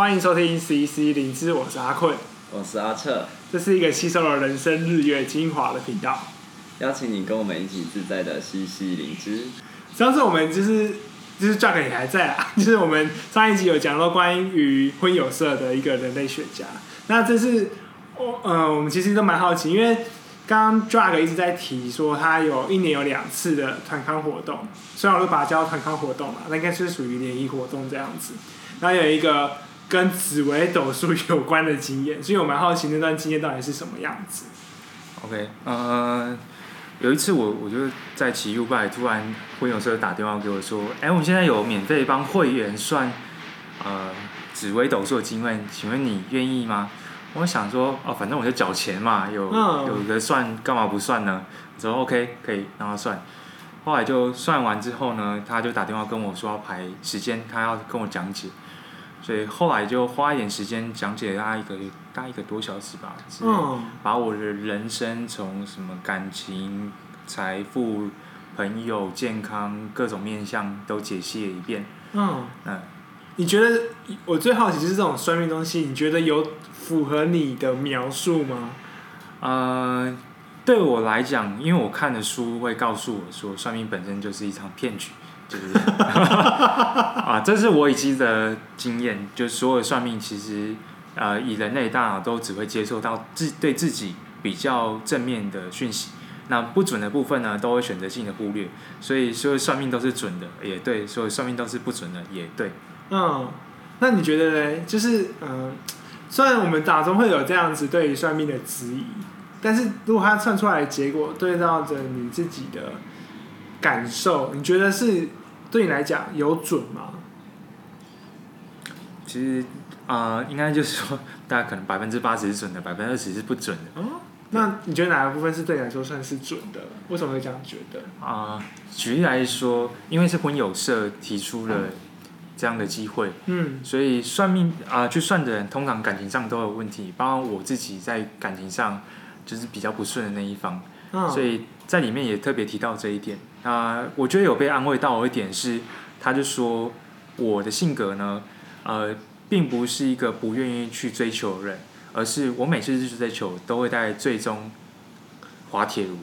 欢迎收听 CC 灵芝，我是阿坤，我是阿彻，这是一个吸收了人生日月精华的频道，邀请你跟我们一起自在的吸吸灵芝。上次我们就是就是 Jack 也还在啊，就是我们上一集有讲到关于婚友社的一个人类学家，那这是我呃我们其实都蛮好奇，因为。刚刚 Drag 一直在提说，他有一年有两次的团康活动，虽然我都把它叫团康活动嘛，那应该是属于联谊活动这样子。然后有一个跟紫微斗数有关的经验，所以我蛮好奇那段经验到底是什么样子。OK，呃，有一次我我就在骑 U-bike，突然婚友社打电话给我说，哎、欸，我们现在有免费帮会员算呃紫微斗数的经验，请问你愿意吗？我想说，哦，反正我就缴钱嘛，有有的算，干嘛不算呢？我说 OK，可以让他算。后来就算完之后呢，他就打电话跟我说要排时间，他要跟我讲解。所以后来就花一点时间讲解了他一个大概一个多小时吧，嗯，把我的人生从什么感情、财富、朋友、健康各种面向都解析了一遍。嗯嗯，你觉得我最好奇就是这种算命东西，你觉得有？符合你的描述吗？呃，对我来讲，因为我看的书会告诉我说，算命本身就是一场骗局，就是 啊，这是我已知的经验，就是所有算命其实，呃，以人类大脑都只会接受到自对自己比较正面的讯息，那不准的部分呢，都会选择性的忽略，所以所有算命都是准的，也对；所有算命都是不准的，也对。嗯，那你觉得呢？就是嗯。呃虽然我们打中会有这样子对于算命的质疑，但是如果他算出来的结果对照着你自己的感受，你觉得是对你来讲有准吗？其实啊、呃，应该就是说，大家可能百分之八十是准的，百分之二十是不准的。哦，那你觉得哪个部分是对你来说算是准的？为什么会这样觉得？啊、呃，举例来说，因为是婚友社提出了。这样的机会，嗯，所以算命啊、呃，去算的人通常感情上都有问题，包括我自己在感情上就是比较不顺的那一方，哦、所以在里面也特别提到这一点啊、呃，我觉得有被安慰到一点是，他就说我的性格呢，呃，并不是一个不愿意去追求的人，而是我每次去追求都会在最终滑铁卢。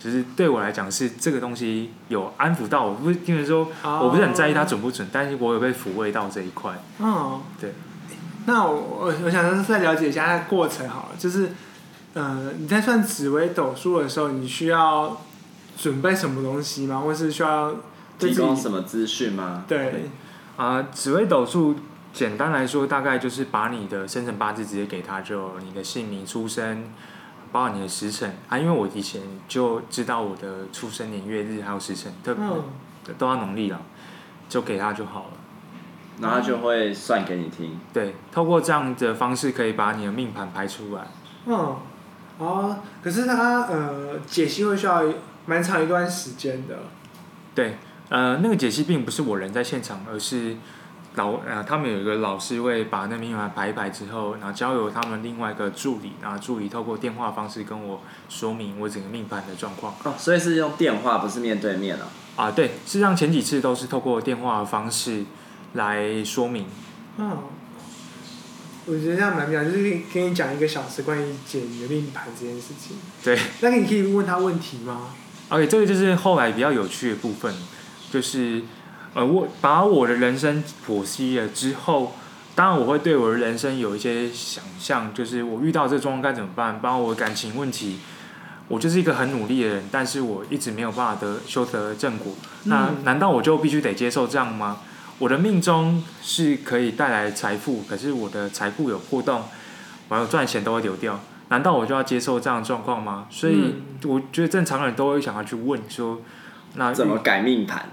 其实对我来讲是这个东西有安抚到我，不是因为说我不是很在意它准不准，但是我有被抚慰到这一块。嗯，对。那我我我想再了解一下它的过程好了，就是呃你在算紫微斗数的时候，你需要准备什么东西吗？或是需要提供什么资讯吗？对。啊、呃，紫微斗数简单来说，大概就是把你的生辰八字直接给他，就你的姓名、出生。包括你的时辰啊，因为我以前就知道我的出生年月日还有时辰，特别、嗯、都要农历了，就给他就好了，然后他就会算给你听。对，透过这样的方式可以把你的命盘排出来。嗯，哦，可是他呃解析会需要蛮长一段时间的。对，呃，那个解析并不是我人在现场，而是。老呃，他们有一个老师会把那命盘排一排之后，然后交由他们另外一个助理，然后助理透过电话方式跟我说明我整个命盘的状况。哦，所以是用电话，不是面对面啊？啊，对，事实上前几次都是透过电话的方式来说明。嗯，我觉得这样蛮妙，就是跟你讲一个小时关于解你的命盘这件事情。对。那你可以问他问题吗？OK，这个就是后来比较有趣的部分，就是。呃，我把我的人生剖析了之后，当然我会对我的人生有一些想象，就是我遇到这个状况该怎么办？包括我的感情问题，我就是一个很努力的人，但是我一直没有办法得修得正果。那难道我就必须得接受这样吗？我的命中是可以带来财富，可是我的财富有破洞，我有赚钱都会流掉。难道我就要接受这样的状况吗？所以我觉得正常人都会想要去问说，那怎么改命盘？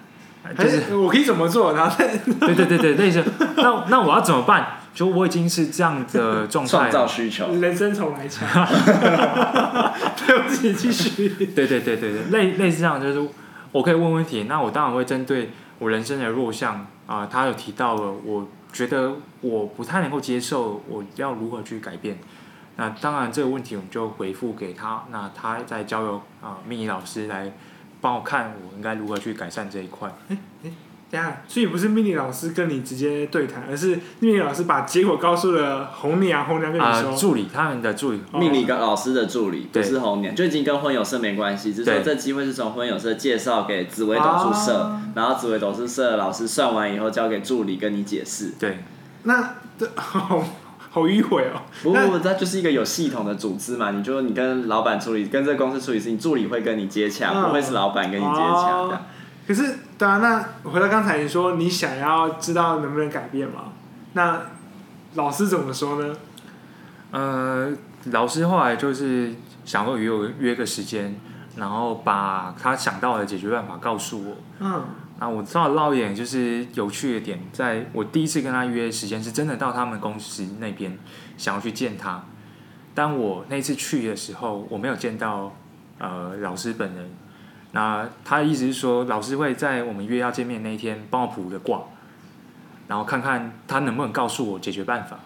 就是我可以怎么做，然后对对对对，类似。那那我要怎么办？就我已经是这样的状态，创造需求，人生重来强。对不起，继续。对对对对对，类类似这样，就是我可以问问题。那我当然会针对我人生的弱项啊，他有提到了，我觉得我不太能够接受，我要如何去改变？那当然这个问题我们就回复给他，那他再交由啊命理老师来。帮我看，我应该如何去改善这一块？等下，所以不是命理老师跟你直接对谈，而是命理老师把结果告诉了红娘，红娘跟你说。呃、助理，他们的助理，命理跟老师的助理，不是红娘，就已经跟婚友社没关系。只是说这机会是从婚友社介绍给紫薇董事社，啊、然后紫薇董事社的老师算完以后交给助理跟你解释。对，那这 好好迂回哦。不不，它就是一个有系统的组织嘛。你就你跟老板处理，跟这个公司处理事情，助理会跟你接洽，啊、不会是老板跟你接洽的。啊可是，对啊，那回到刚才你说你想要知道能不能改变吗？那老师怎么说呢？呃，老师后来就是想说约我约个时间，然后把他想到的解决办法告诉我。嗯。那我知道绕一点就是有趣的点，在我第一次跟他约的时间是真的到他们公司那边想要去见他。但我那次去的时候，我没有见到呃老师本人。那他的意思是说，老师会在我们约要见面那一天帮我卜个卦，然后看看他能不能告诉我解决办法。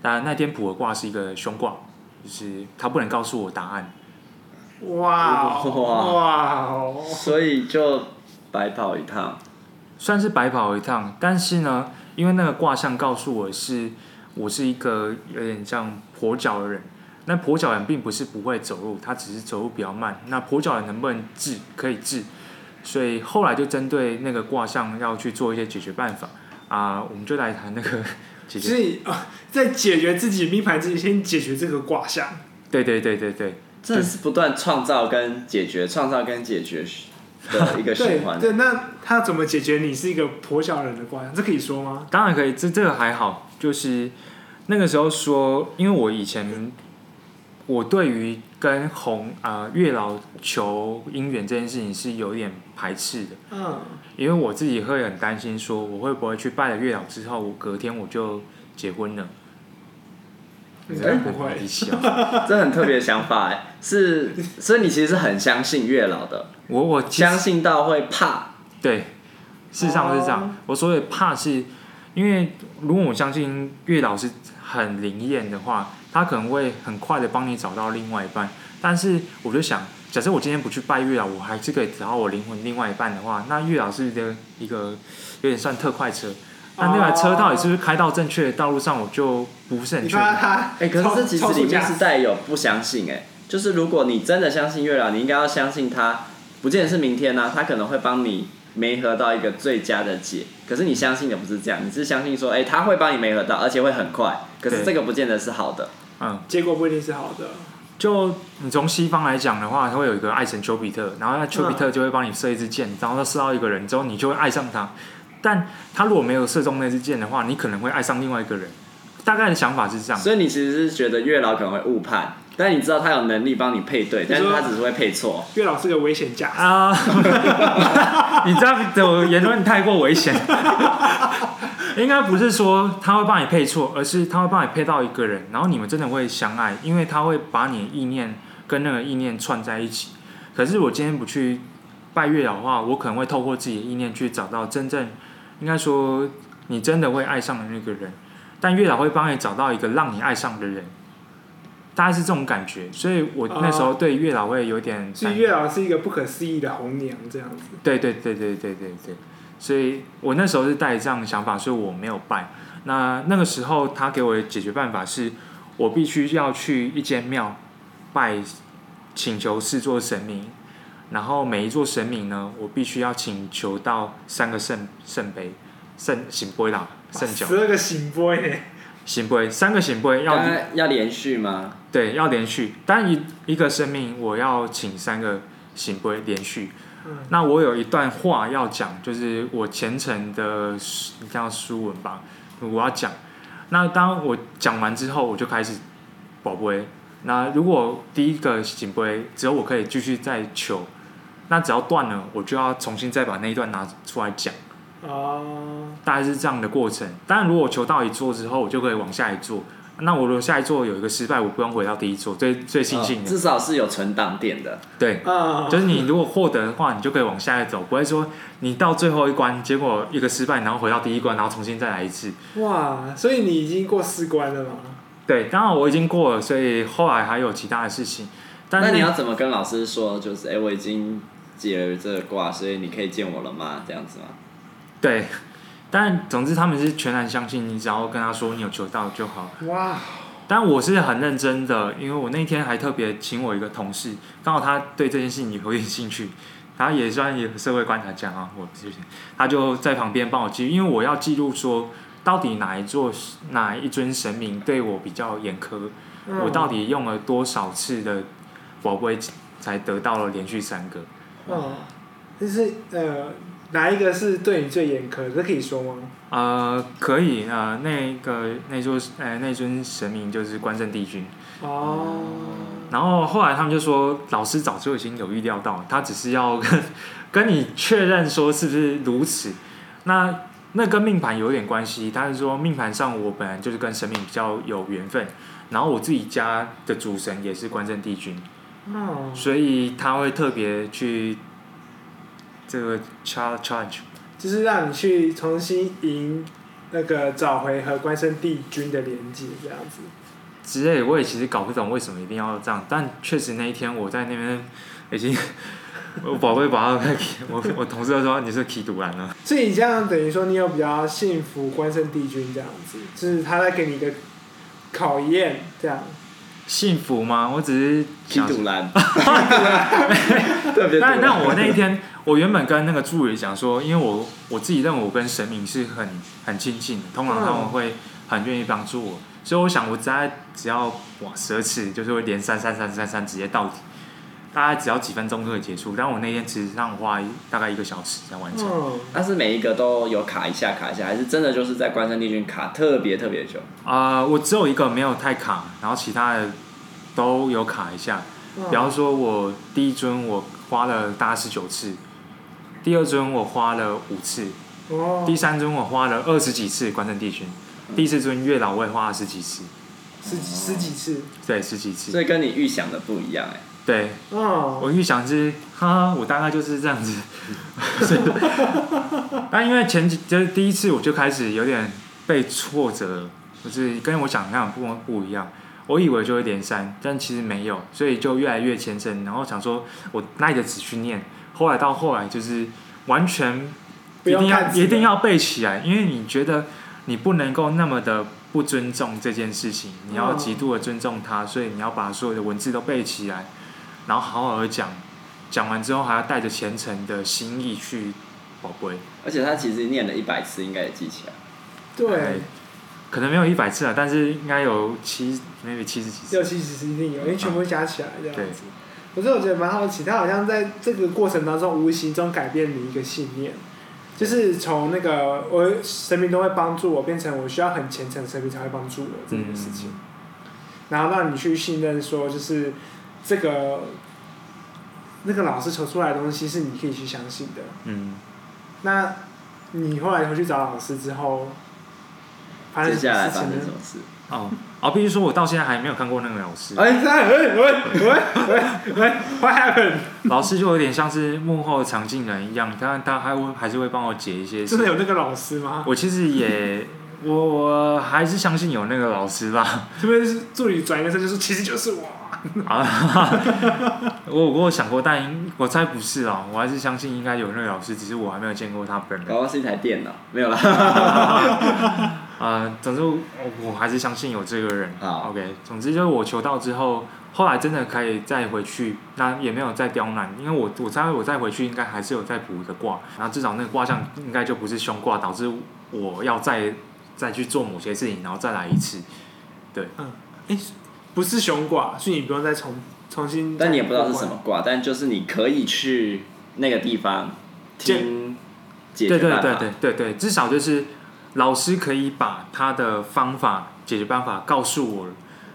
当然那天卜的卦是一个凶卦，就是他不能告诉我答案。哇哇哇！所以就白跑一趟，算是白跑一趟。但是呢，因为那个卦象告诉我是，我是一个有点像跛脚的人。那跛脚人并不是不会走路，他只是走路比较慢。那跛脚人能不能治？可以治。所以后来就针对那个卦象要去做一些解决办法啊，我们就来谈那个 解决。所以啊，在解决自己命盘之前，先解决这个卦象。对对对对对，这是不断创造跟解决，创造跟解决的一个 循环。对，那他怎么解决你是一个跛脚人的卦象？这可以说吗？当然可以，这这个还好。就是那个时候说，因为我以前。我对于跟红啊、呃、月老求姻缘这件事情是有点排斥的，嗯，因为我自己会很担心，说我会不会去拜了月老之后，我隔天我就结婚了？应该不会，这很特别的想法哎，是，所以你其实是很相信月老的，我我相信到会怕，对，事实上是这样，哦、我所谓怕是因为如果我相信月老是很灵验的话。他可能会很快的帮你找到另外一半，但是我就想，假设我今天不去拜月老，我还是可以找到我灵魂另外一半的话，那月老是一个一个有点算特快车，那那台车到底是不是开到正确的道路上，我就不是很确定。哎、可是其实里面是带有不相信哎，就是如果你真的相信月老，你应该要相信他，不见得是明天呢、他可能会帮你媒合到一个最佳的解。可是你相信的不是这样，你是相信说，哎、欸，他会帮你媒合到，而且会很快。可是这个不见得是好的。嗯，结果不一定是好的。就你从西方来讲的话，他会有一个爱神丘比特，然后那丘比特就会帮你射一支箭，然后他射到一个人之后，你就会爱上他。但他如果没有射中那支箭的话，你可能会爱上另外一个人。大概的想法是这样。所以你其实是觉得月老可能会误判，但你知道他有能力帮你配对，但是他只是会配错。月老是个危险家啊！你这样的言论太过危险。应该不是说他会帮你配错，而是他会帮你配到一个人，然后你们真的会相爱，因为他会把你的意念跟那个意念串在一起。可是我今天不去拜月老的话，我可能会透过自己的意念去找到真正，应该说你真的会爱上的那个人。但月老会帮你找到一个让你爱上的人，大概是这种感觉。所以我那时候对月老会有点，所以月老是一个不可思议的红娘这样子。对对对对对对对。所以我那时候是带着这样的想法，所以我没有拜。那那个时候他给我的解决办法是，我必须要去一间庙拜，请求四座神明，然后每一座神明呢，我必须要请求到三个圣圣杯，圣醒杯啦，圣酒。十二个醒杯。醒杯，三个醒杯要要连续吗？对，要连续。但一一个生命我要请三个圣杯连续。那我有一段话要讲，就是我虔诚的你叫书文吧，我要讲。那当我讲完之后，我就开始宝贝。那如果第一个行杯只有我可以继续再求，那只要断了，我就要重新再把那一段拿出来讲。哦，大概是这样的过程。当然，如果我求到一座之后，我就可以往下一座。那我如果下一座有一个失败，我不用回到第一座，最最庆幸的，至少是有存档点的。对，就是你如果获得的话，你就可以往下一走，不会说你到最后一关，结果一个失败，然后回到第一关，然后重新再来一次。哇，所以你已经过四关了吗？对，刚好我已经过了，所以后来还有其他的事情。但那你要怎么跟老师说？就是哎、欸，我已经解了这个卦，所以你可以见我了吗？这样子吗？对，但总之他们是全然相信你，只要跟他说你有求到就好。哇！但我是很认真的，因为我那天还特别请我一个同事，刚好他对这件事情有点兴趣，他也算有社会观察家啊，我谢谢。他就在旁边帮我记录，因为我要记录说到底哪一座哪一尊神明对我比较严苛，嗯、我到底用了多少次的宝贝才得到了连续三个。哦，就是呃。哪一个是对你最严苛？这可以说吗？呃，可以啊、呃，那个那座呃那尊神明就是关圣帝君。哦。然后后来他们就说，老师早就已经有预料到，他只是要跟 跟你确认说是不是如此。那那跟命盘有点关系，他是说命盘上我本来就是跟神明比较有缘分，然后我自己家的主神也是关圣帝君。哦。所以他会特别去。这个 charge 就是让你去重新赢那个找回和关圣帝君的连接，这样子。之类，我也其实搞不懂为什么一定要这样，但确实那一天我在那边已经，我宝贝宝贝，我我同事都说你是起赌烂了。所以你这样等于说你有比较幸福关圣帝君这样子，就是他在给你一个考验这样。幸福吗？我只是想赌蓝。但但我那一天，我原本跟那个助理讲说，因为我我自己认为我跟神明是很很亲近的，通常他们会很愿意帮助我，所以我想我在只要哇十二次，就是会连三三三三三直接到底，大概只要几分钟就可以结束。但我那天其实让我花大概一个小时才完成。但是每一个都有卡一下卡一下，还是真的就是在关山帝君卡特别特别久？啊、呃，我只有一个没有太卡，然后其他的都有卡一下。比方说，我第一尊我花了大概十九次，第二尊我花了五次，第三尊我花了二十几次关山帝君，第四尊月老我也花了十几次，十几十几次，对，十几次。所以跟你预想的不一样哎。对，哦我预想是，哈哈，我大概就是这样子。但因为前几就是第一次我就开始有点被挫折，就是跟我想象不不一样。我以为就会连三，但其实没有，所以就越来越虔诚。然后想说，我耐着纸去念。后来到后来，就是完全一定要一定要背起来，因为你觉得你不能够那么的不尊重这件事情，你要极度的尊重他，所以你要把所有的文字都背起来，然后好好的讲。讲完之后，还要带着虔诚的心意去宝贝。而且他其实念了一百次，应该也记起来。对。可能没有一百次啊，但是应该有七，maybe 七十几次。六七十次一定有，因为全部加起来这样子。可是我觉得蛮好奇，他好像在这个过程当中无形中改变你一个信念，就是从那个我神明都会帮助我，变成我需要很虔诚，神明才会帮助我这件事情。然后让你去信任说，就是这个那个老师求出来的东西是你可以去相信的。嗯。那你后来回去找老师之后。接下来发生什么事？哦，哦，必须说，我到现在还没有看过那个老师。哎，喂喂喂喂喂，What happened？老师就有点像是幕后的常进人一样，他他还会还是会帮我解一些事。真的有那个老师吗？我其实也，我我还是相信有那个老师吧。特别是助理转一个身，就是其实就是我。啊，我我有想过，但我猜不是啊，我还是相信应该有那个老师，只是我还没有见过他本人。搞不好是一台电脑，没有啦。呃，总之我我还是相信有这个人。好，OK。总之就是我求到之后，后来真的可以再回去，那也没有再刁难，因为我我猜我再回去应该还是有再补一个卦，然后至少那个卦象应该就不是凶卦，导致我要再再去做某些事情，然后再来一次。对，嗯，哎、欸。不是凶卦，所以你不用再重重新。但你也不知道是什么卦，但就是你可以去那个地方听解决办法。对对对对对，至少就是老师可以把他的方法解决办法告诉我。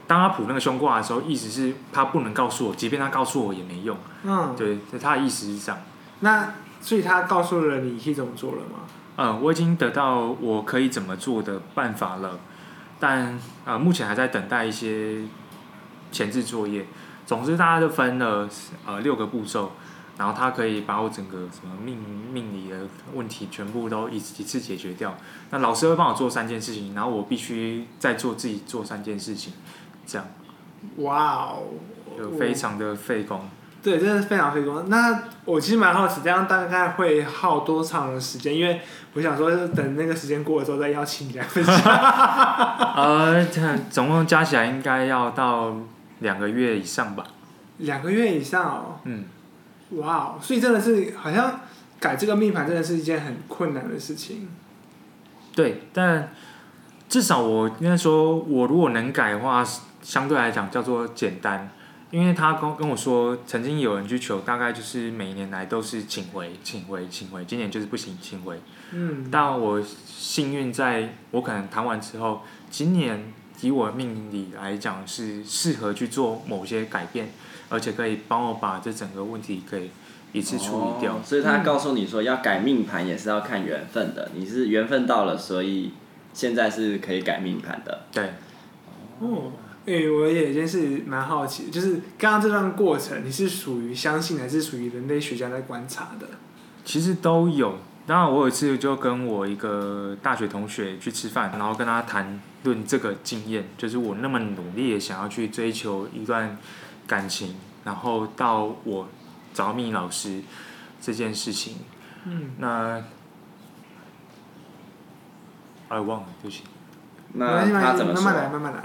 当他卜那个凶卦的时候，意思是他不能告诉我，即便他告诉我也没用。嗯，对，他的意思是这样。那所以他告诉了你可以怎么做了吗？嗯，我已经得到我可以怎么做的办法了，但呃，目前还在等待一些。前置作业，总之大家就分了呃六个步骤，然后他可以把我整个什么命命理的问题全部都一一次解决掉。那老师会帮我做三件事情，然后我必须再做自己做三件事情，这样。哇哦，就非常的费工。对，真的是非常费工。那我其实蛮好奇，这样大概会耗多长的时间？因为我想说，等那个时间过了之后再邀请你来分享。呃，总共加起来应该要到两个月以上吧。两个月以上哦。嗯。哇，所以真的是好像改这个命盘真的是一件很困难的事情。对，但至少我应该说，我如果能改的话，相对来讲叫做简单。因为他跟跟我说，曾经有人去求，大概就是每年来都是请回，请回，请回，今年就是不行，请回。嗯。但我幸运在，我可能谈完之后，今年以我命理来讲是适合去做某些改变，而且可以帮我把这整个问题可以一次处理掉。哦，所以他告诉你说，要改命盘也是要看缘分的，你是缘分到了，所以现在是可以改命盘的。对。哦。哎、欸，我也真是蛮好奇，就是刚刚这段过程，你是属于相信还是属于人类学家在观察的？其实都有。当然，我有一次就跟我一个大学同学去吃饭，然后跟他谈论这个经验，就是我那么努力想要去追求一段感情，然后到我找命理老师这件事情。嗯。那，哎，忘了，对不起。那他怎么说？慢慢来，慢慢来。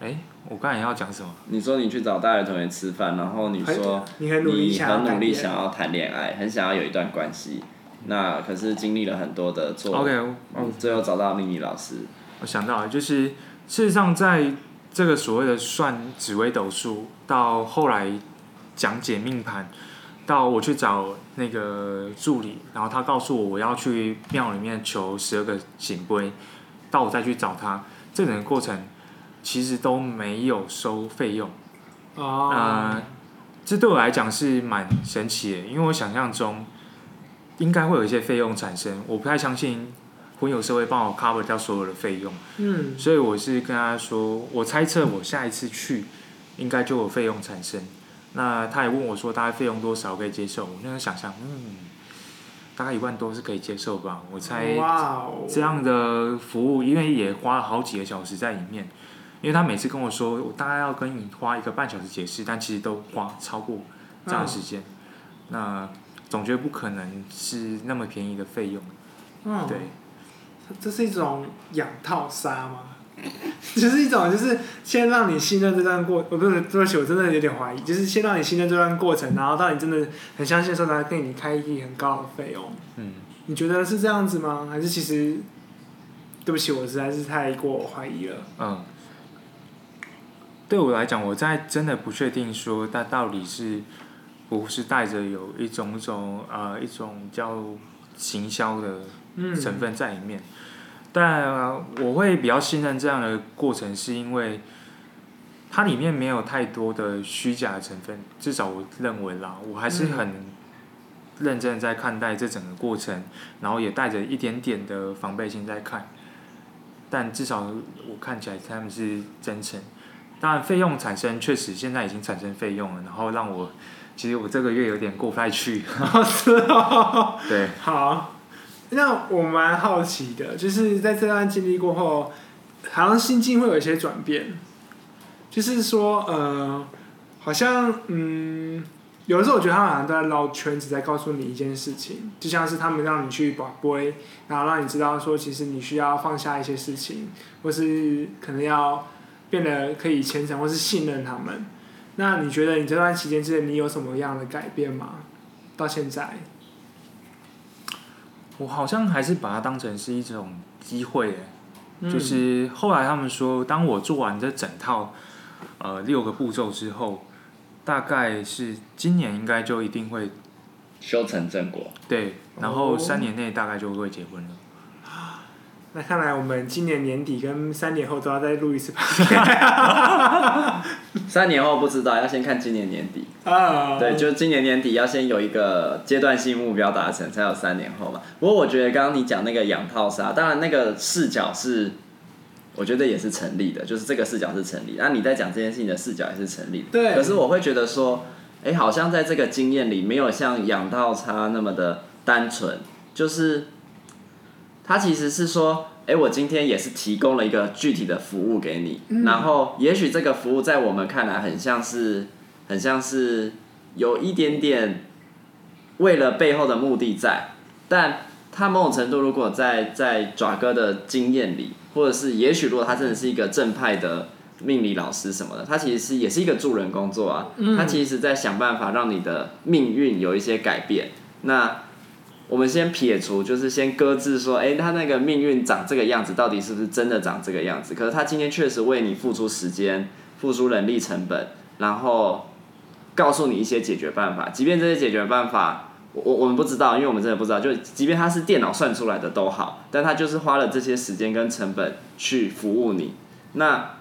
哎，我刚才要讲什么？你说你去找大学同学吃饭，然后你说你很努力想要谈恋爱，很想要有一段关系，那可是经历了很多的做，OK，嗯，最后找到命理老师。我想到了，就是事实上在这个所谓的算紫微斗数，到后来讲解命盘，到我去找那个助理，然后他告诉我我要去庙里面求十二个圣杯，到我再去找他，这整个过程。其实都没有收费用，啊、oh. 呃，这对我来讲是蛮神奇的，因为我想象中应该会有一些费用产生，我不太相信婚友社会帮我 cover 掉所有的费用，嗯，所以我是跟他说，我猜测我下一次去应该就有费用产生，那他也问我说大概费用多少可以接受，我那时候想象，嗯，大概一万多是可以接受吧，我猜这样的服务，因为也花了好几个小时在里面。因为他每次跟我说，我大概要跟你花一个半小时解释，但其实都花超过这样的时间，嗯、那总觉得不可能是那么便宜的费用。嗯，对，这是一种养套杀吗？就是一种，就是先让你信任这段过，我不是对不起，我真的有点怀疑，就是先让你信任这段过程，然后到你真的很相信的时候，才给你开一笔很高的费用。嗯，你觉得是这样子吗？还是其实，对不起，我实在是太过怀疑了。嗯。对我来讲，我在真的不确定说他到底是不是带着有一种种呃一种叫行销的成分在里面，嗯、但我会比较信任这样的过程，是因为它里面没有太多的虚假的成分，至少我认为啦，我还是很认真在看待这整个过程，然后也带着一点点的防备心在看，但至少我看起来他们是真诚。当然，费用产生确实现在已经产生费用了，然后让我其实我这个月有点过不太去。是哦。对。好，那我蛮好奇的，就是在这段经历过后，好像心境会有一些转变。就是说，呃，好像嗯，有的时候我觉得他们好像都在绕圈子，在告诉你一件事情，就像是他们让你去把杯，然后让你知道说，其实你需要放下一些事情，或是可能要。变得可以虔诚或是信任他们，那你觉得你这段期间之内你有什么样的改变吗？到现在，我好像还是把它当成是一种机会，就是后来他们说，当我做完这整套呃六个步骤之后，大概是今年应该就一定会修成正果。对，然后三年内大概就会结婚了。那看来我们今年年底跟三年后都要再录一次吧。三年后不知道，要先看今年年底。啊。对，就今年年底要先有一个阶段性目标达成，才有三年后嘛。不过我觉得刚刚你讲那个养套杀，当然那个视角是，我觉得也是成立的，就是这个视角是成立。那你在讲这件事情的视角也是成立的。对。可是我会觉得说，哎、欸，好像在这个经验里没有像养套差那么的单纯，就是。他其实是说，哎，我今天也是提供了一个具体的服务给你，嗯、然后也许这个服务在我们看来很像是，很像是有一点点为了背后的目的在，但他某种程度如果在在爪哥的经验里，或者是也许如果他真的是一个正派的命理老师什么的，他其实是也是一个助人工作啊，他其实在想办法让你的命运有一些改变。那我们先撇除，就是先搁置说，哎，他那个命运长这个样子，到底是不是真的长这个样子？可是他今天确实为你付出时间，付出人力成本，然后告诉你一些解决办法。即便这些解决办法，我我们不知道，因为我们真的不知道。就即便他是电脑算出来的都好，但他就是花了这些时间跟成本去服务你。那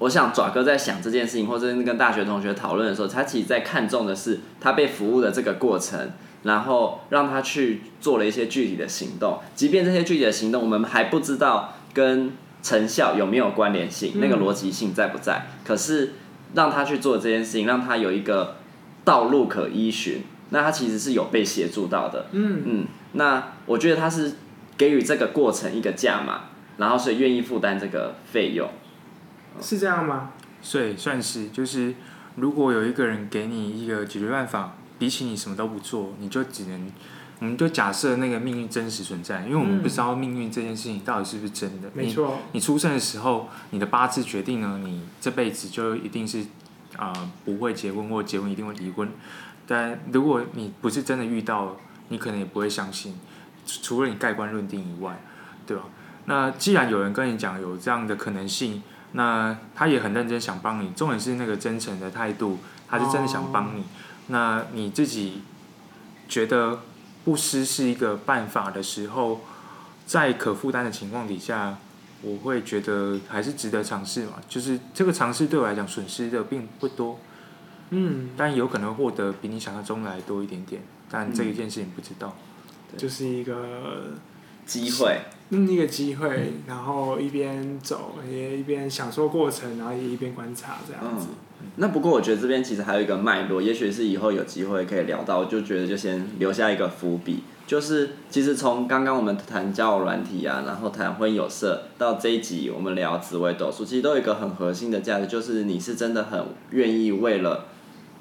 我想爪哥在想这件事情，或者跟大学同学讨论的时候，他其实在看重的是他被服务的这个过程。然后让他去做了一些具体的行动，即便这些具体的行动我们还不知道跟成效有没有关联性，那个逻辑性在不在？可是让他去做这件事情，让他有一个道路可依循，那他其实是有被协助到的。嗯嗯，那我觉得他是给予这个过程一个价码，然后所以愿意负担这个费用，是这样吗？所以算是就是，如果有一个人给你一个解决办法。比起你什么都不做，你就只能，我们就假设那个命运真实存在，因为我们不知道命运这件事情到底是不是真的。没错。你出生的时候，你的八字决定了你这辈子就一定是啊、呃、不会结婚，或结婚一定会离婚。但如果你不是真的遇到，你可能也不会相信，除了你盖棺论定以外，对吧？那既然有人跟你讲有这样的可能性，那他也很认真想帮你，重点是那个真诚的态度，他是真的想帮你。哦那你自己觉得不失是一个办法的时候，在可负担的情况底下，我会觉得还是值得尝试嘛。就是这个尝试对我来讲损失的并不多，嗯，但有可能获得比你想象中来多一点点，但这一件事情不知道，嗯、就是一个机会，嗯，一个机会，然后一边走也一边享受过程，然后也一边观察这样子。嗯那不过我觉得这边其实还有一个脉络，也许是以后有机会可以聊到，就觉得就先留下一个伏笔，就是其实从刚刚我们谈交友软体啊，然后谈婚有色，到这一集我们聊紫微斗数，其实都有一个很核心的价值，就是你是真的很愿意为了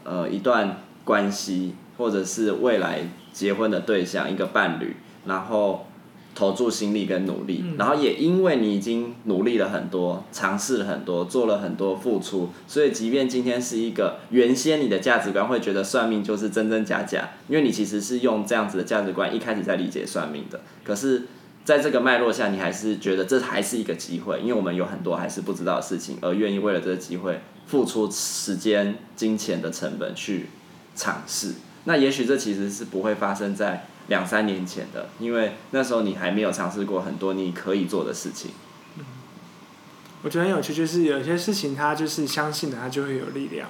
呃一段关系，或者是未来结婚的对象一个伴侣，然后。投注心力跟努力，然后也因为你已经努力了很多，尝试了很多，做了很多付出，所以即便今天是一个原先你的价值观会觉得算命就是真真假假，因为你其实是用这样子的价值观一开始在理解算命的，可是在这个脉络下，你还是觉得这还是一个机会，因为我们有很多还是不知道的事情，而愿意为了这个机会付出时间、金钱的成本去尝试，那也许这其实是不会发生在。两三年前的，因为那时候你还没有尝试过很多你可以做的事情。嗯，我觉得很有趣，就是有些事情它就是相信了，它就会有力量。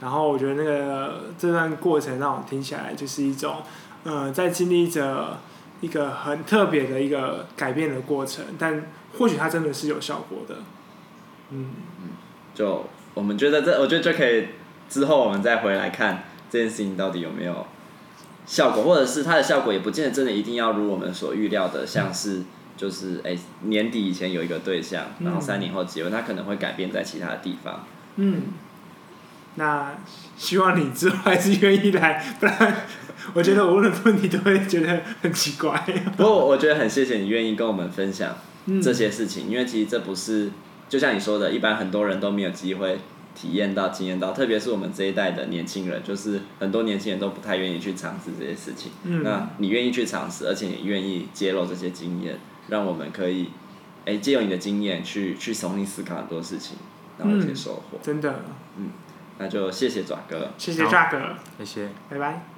然后我觉得那个这段过程让我听起来就是一种，呃，在经历着一个很特别的一个改变的过程，但或许它真的是有效果的。嗯嗯，就我们觉得这，我觉得就可以之后我们再回来看这件事情到底有没有。效果，或者是它的效果也不见得真的一定要如我们所预料的，像是就是哎、欸、年底以前有一个对象，然后三年后结婚，它可能会改变在其他的地方。嗯，那希望你之后还是愿意来，不然我觉得我问的问题都会觉得很奇怪。不过我觉得很谢谢你愿意跟我们分享这些事情，因为其实这不是就像你说的，一般很多人都没有机会。体验到、经验到，特别是我们这一代的年轻人，就是很多年轻人都不太愿意去尝试这些事情。嗯，那你愿意去尝试，而且你愿意揭露这些经验，让我们可以，哎，借用你的经验去去重新思考很多事情，然后有些收获。真的。嗯，那就谢谢爪哥。谢谢爪哥。谢谢。拜拜。